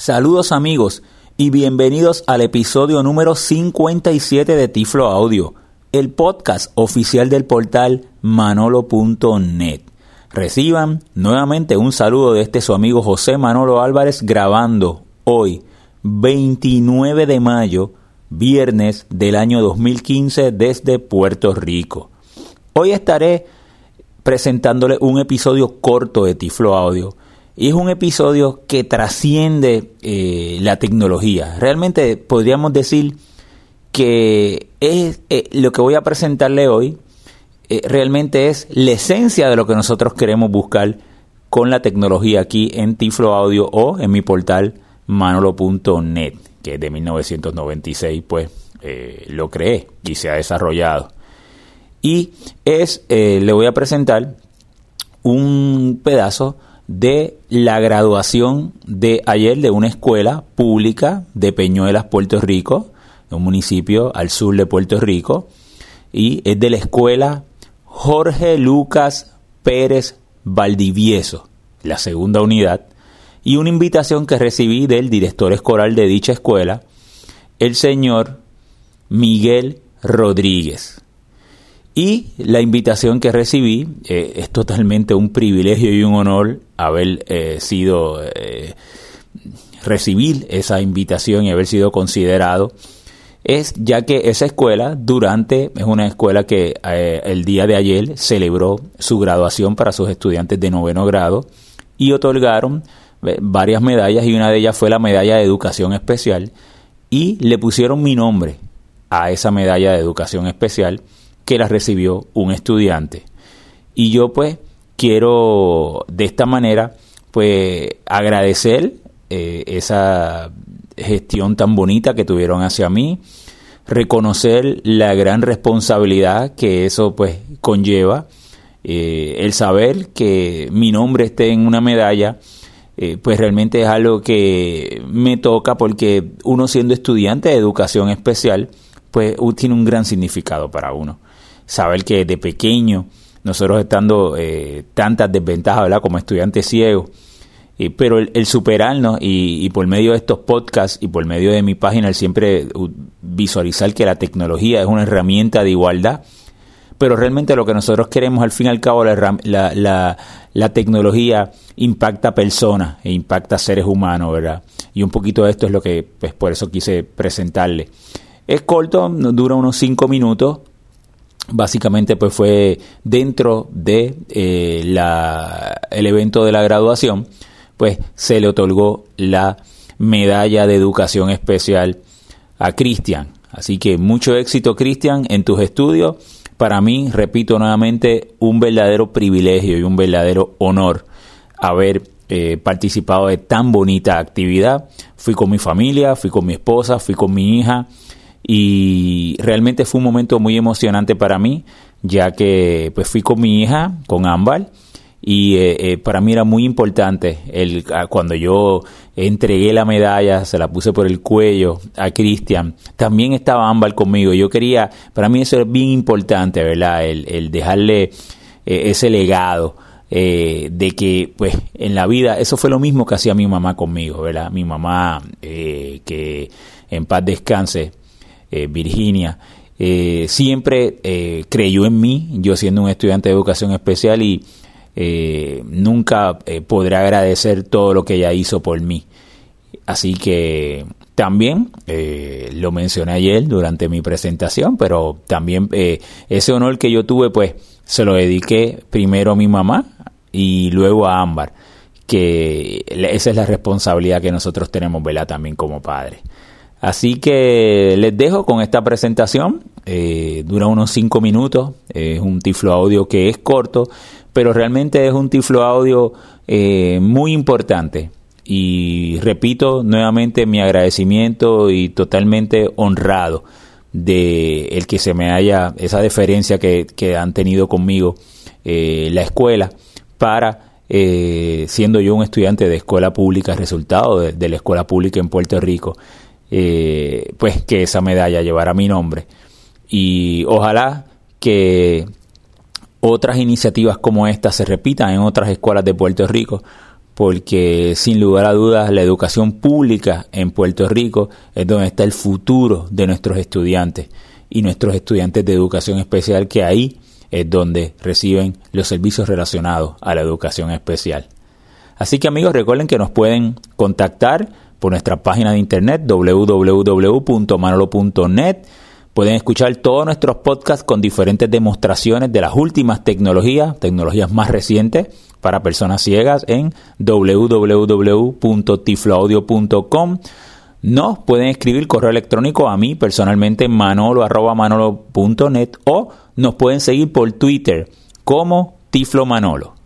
Saludos amigos y bienvenidos al episodio número 57 de Tiflo Audio, el podcast oficial del portal manolo.net. Reciban nuevamente un saludo de este su amigo José Manolo Álvarez grabando hoy, 29 de mayo, viernes del año 2015 desde Puerto Rico. Hoy estaré presentándole un episodio corto de Tiflo Audio y es un episodio que trasciende eh, la tecnología. Realmente podríamos decir que es eh, lo que voy a presentarle hoy eh, realmente es la esencia de lo que nosotros queremos buscar con la tecnología aquí en Tiflo Audio o en mi portal manolo.net, que de 1996 pues lo creé y se ha desarrollado. Y es, le voy a presentar un pedazo de la graduación de ayer de una escuela pública de Peñuelas, Puerto Rico, un municipio al sur de Puerto Rico, y es de la escuela Jorge Lucas Pérez Valdivieso, la segunda unidad, y una invitación que recibí del director escolar de dicha escuela, el señor Miguel Rodríguez. Y la invitación que recibí eh, es totalmente un privilegio y un honor haber eh, sido, eh, recibir esa invitación y haber sido considerado, es ya que esa escuela durante, es una escuela que el día de ayer celebró su graduación para sus estudiantes de noveno grado y otorgaron varias medallas y una de ellas fue la medalla de educación especial y le pusieron mi nombre a esa medalla de educación especial que la recibió un estudiante. Y yo pues quiero de esta manera pues agradecer eh, esa gestión tan bonita que tuvieron hacia mí, reconocer la gran responsabilidad que eso pues conlleva, eh, el saber que mi nombre esté en una medalla, eh, pues realmente es algo que me toca porque uno siendo estudiante de educación especial, pues tiene un gran significado para uno saber que de pequeño, nosotros estando eh, tantas desventajas, ¿verdad? Como estudiantes ciegos, pero el, superarnos y, por medio de estos podcasts y por medio de mi página, el siempre visualizar que la tecnología es una herramienta de igualdad, pero realmente lo que nosotros queremos al fin y al cabo, la, la, la, tecnología impacta personas e impacta seres humanos, ¿verdad? Y un poquito de esto es lo que, pues por eso quise presentarle. Es corto, dura unos cinco minutos, básicamente pues fue dentro de eh, la, el evento de la graduación, pues se le otorgó la medalla de educación especial a Cristian. Así que mucho éxito Cristian en tus estudios. Para mí, repito nuevamente, un verdadero privilegio y un verdadero honor haber eh, participado de tan bonita actividad. Fui con mi familia, fui con mi esposa, fui con mi hija y realmente fue un momento muy emocionante para mí, ya que pues fui con mi hija, con Ámbar, y eh, eh, para mí era muy importante el, ah, cuando yo entregué la medalla, se la puse por el cuello a Cristian, también estaba Ámbar conmigo, yo quería, para mí eso es bien importante, ¿verdad? El, dejarle eh, ese legado. de que pues en la vida eso fue lo mismo que hacía mi mamá conmigo, ¿verdad? Mi mamá que en paz descanse, eh, Virginia, eh, siempre eh, creyó en mí, yo siendo un estudiante de educación especial y nunca podré agradecer todo lo que ella hizo por mí. Así que también lo mencioné ayer durante mi presentación, pero también ese honor que yo tuve, pues se lo dediqué primero a mi mamá y luego a Ámbar, que esa es la responsabilidad que nosotros tenemos, ¿verdad? También como padres. Así que les dejo con esta presentación. Eh, dura unos 5 minutos. Es un tiflo audio que es corto, pero realmente es un tiflo audio eh, muy importante. Y repito nuevamente mi agradecimiento y totalmente honrado de el que se me haya esa deferencia que, han tenido conmigo eh, la escuela para siendo yo un estudiante de escuela pública, resultado de la escuela pública en Puerto Rico, eh, pues que esa medalla llevara mi nombre. Y ojalá que otras iniciativas como esta se repitan en otras escuelas de Puerto Rico, porque sin lugar a dudas la educación pública en Puerto Rico es donde está el futuro de nuestros estudiantes y nuestros estudiantes de educación especial que ahí es donde reciben los servicios relacionados a la educación especial. Así que amigos, recuerden que nos pueden contactar por nuestra página de internet www.manolo.net. Pueden escuchar todos nuestros podcasts con diferentes demostraciones de las últimas tecnologías, tecnologías más recientes para personas ciegas en www.tifloaudio.com. Nos pueden escribir correo electrónico a mí personalmente manolo.manolo.net o nos pueden seguir por Twitter como Tiflo Manolo.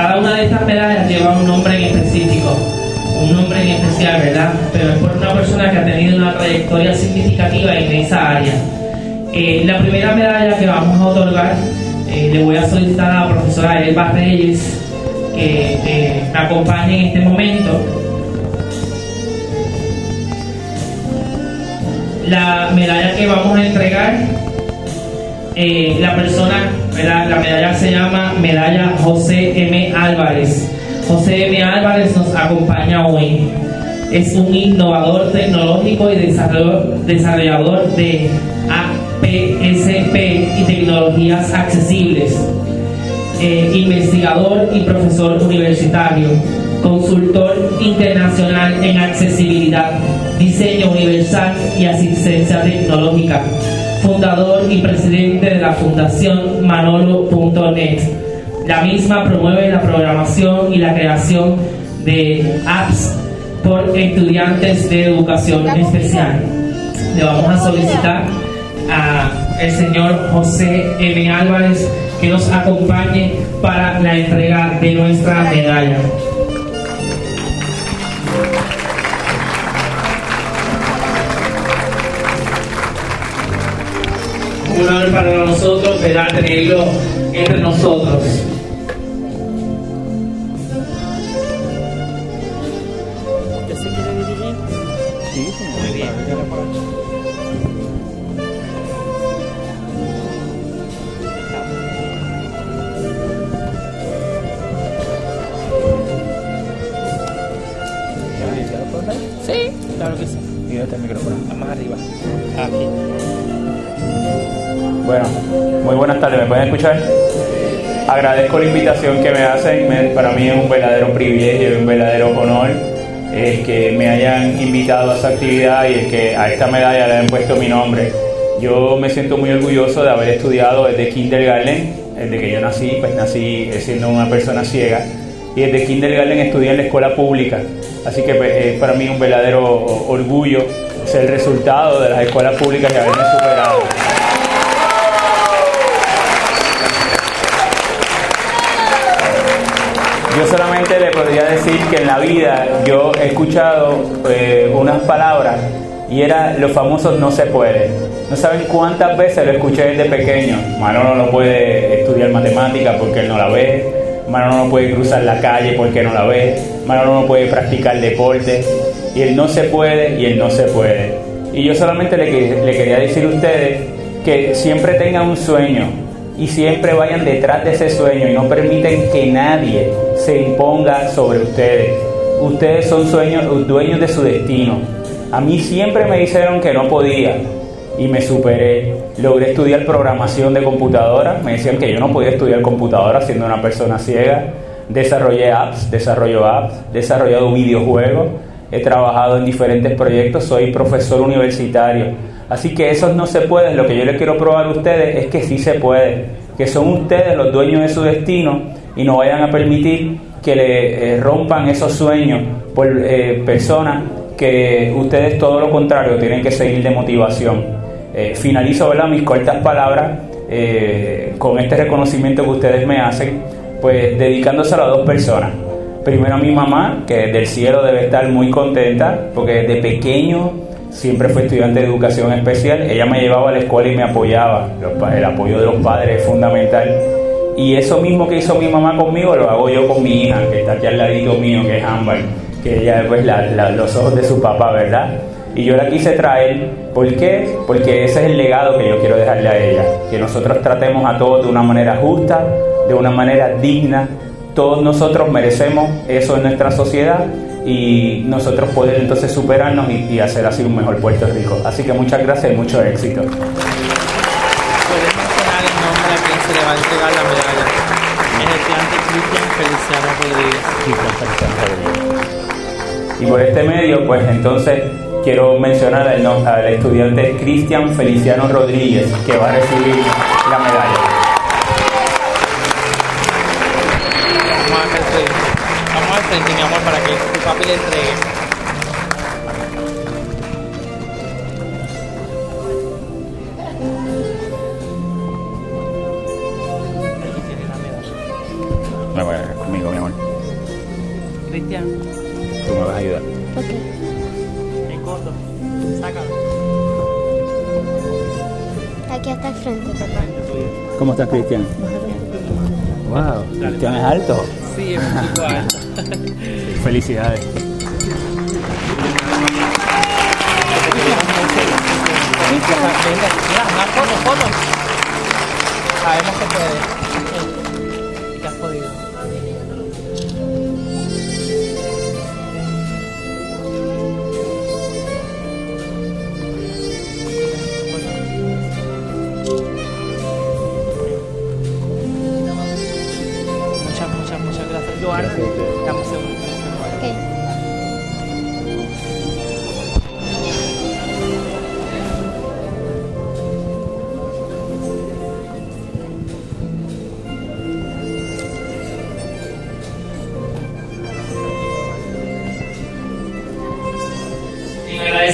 Cada una de estas medallas lleva un nombre en específico, un nombre en especial, ¿verdad? Pero es por una persona que ha tenido una trayectoria significativa en esa área. Eh, la primera medalla que vamos a otorgar, eh, le voy a solicitar a la profesora Elba Reyes que me acompañe en este momento. La medalla que vamos a entregar eh, la persona, la medalla se llama Medalla José M. Álvarez. José M. Álvarez nos acompaña hoy. Es un innovador tecnológico y desarrollador de APSP y tecnologías accesibles. Eh, investigador y profesor universitario, consultor internacional en accesibilidad, diseño universal y asistencia tecnológica fundador y presidente de la Fundación Manolo.net. La misma promueve la programación y la creación de apps por estudiantes de educación especial. Le vamos a solicitar al señor José M. Álvarez que nos acompañe para la entrega de nuestra medalla. Para nosotros ¿verdad? tenerlo entre nosotros. ¿Usted se quiere? Sí. Sí, claro que sí. Fíjate el micrófono. Buenas tardes, ¿me pueden escuchar? Agradezco la invitación que me hacen, para mí es un verdadero privilegio y un verdadero honor el que me hayan invitado a esta actividad y el que a esta medalla le hayan puesto mi nombre. Yo me siento muy orgulloso de haber estudiado desde kindergarten, desde que yo nací, pues nací siendo una persona ciega, y desde kindergarten estudié en la escuela pública, así que pues, es para mí un verdadero orgullo ser el resultado de las escuelas públicas y haberme superado. Yo solamente le podría decir que en la vida yo he escuchado eh, unas palabras y era los famosos no se puede. No saben cuántas veces lo escuché desde pequeño. Manolo no puede estudiar matemáticas porque él no la ve. Manolo no puede cruzar la calle porque no la ve. Manolo no puede practicar deporte. Y él no se puede y él no se puede. Y yo solamente le, le quería decir a ustedes que siempre tengan un sueño y siempre vayan detrás de ese sueño y no permiten que nadie se imponga sobre ustedes. Ustedes son dueños de su destino. A mí siempre me dijeron que no podía y me superé. Logré estudiar programación de computadora. Me decían que yo no podía estudiar computadora siendo una persona ciega. Desarrollé apps, desarrollo apps, desarrollado videojuegos. He trabajado en diferentes proyectos. Soy profesor universitario. Así que eso no se puede. Lo que yo les quiero probar a ustedes es que sí se puede. Que son ustedes los dueños de su destino y no vayan a permitir que le eh, rompan esos sueños por eh, personas que ustedes todo lo contrario tienen que seguir de motivación. Eh, finalizo ¿verdad? mis cortas palabras con este reconocimiento que ustedes me hacen, pues dedicándoselo a dos personas. Primero a mi mamá, que desde el cielo debe estar muy contenta, porque desde pequeño siempre fue estudiante de educación especial. Ella me llevaba a la escuela y me apoyaba. El apoyo de los padres es fundamental y eso mismo que hizo mi mamá conmigo lo hago yo con mi hija, que está aquí al ladito mío, que es Ámbar, que ella es pues, los ojos de su papá, ¿verdad? Y yo la quise traer, ¿por qué? Porque ese es el legado que yo quiero dejarle a ella, que nosotros tratemos a todos de una manera justa, de una manera digna. Todos nosotros merecemos eso en nuestra sociedad y nosotros poder entonces superarnos y, y hacer así un mejor Puerto Rico. Así que muchas gracias y mucho éxito. ¿Puedes mencionar el nombre a quien se le va a entregar la medalla? Es estudiante Cristian Feliciano Rodríguez. Y por este medio, pues entonces quiero mencionar al, no- al estudiante Cristian Feliciano Rodríguez, que va a recibir la medalla. Frente, mi amor, para que tu papi le entregue. Aquí tiene la medalla. Me voy a conmigo, mi amor. Cristian, Tú me vas a ayudar. el gordo, sácalo. Aquí hasta el frente, papá. ¿Cómo estás, Cristian? Wow, Cristian es alto. Sí, es chico alto. Felicidades. Venga, mira, una foto, foto. Sabemos que puedes.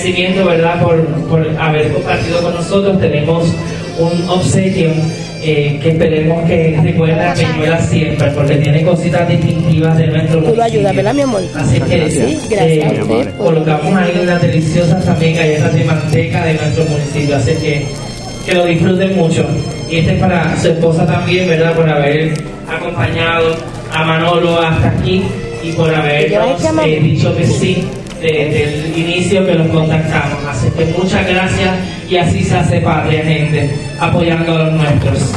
Agradecimiento, ¿verdad?, por, por haber compartido con nosotros. Tenemos un obsequio eh, que esperemos que recuerde a Peñuela siempre, porque tiene cositas distintivas de nuestro Tú lo ayudas, municipio. ¿verdad, mi amor? Así que Sí, gracias a eh, usted por- colocamos ahí unas deliciosas también galletas de manteca de nuestro municipio. Así que que lo disfruten mucho. Y este es para su esposa también, ¿verdad?, por haber acompañado a Manolo hasta aquí y por habernos llama? eh, dicho que sí desde el inicio que los contactamos. Así que muchas gracias y así se hace patria, gente, apoyando a los nuestros.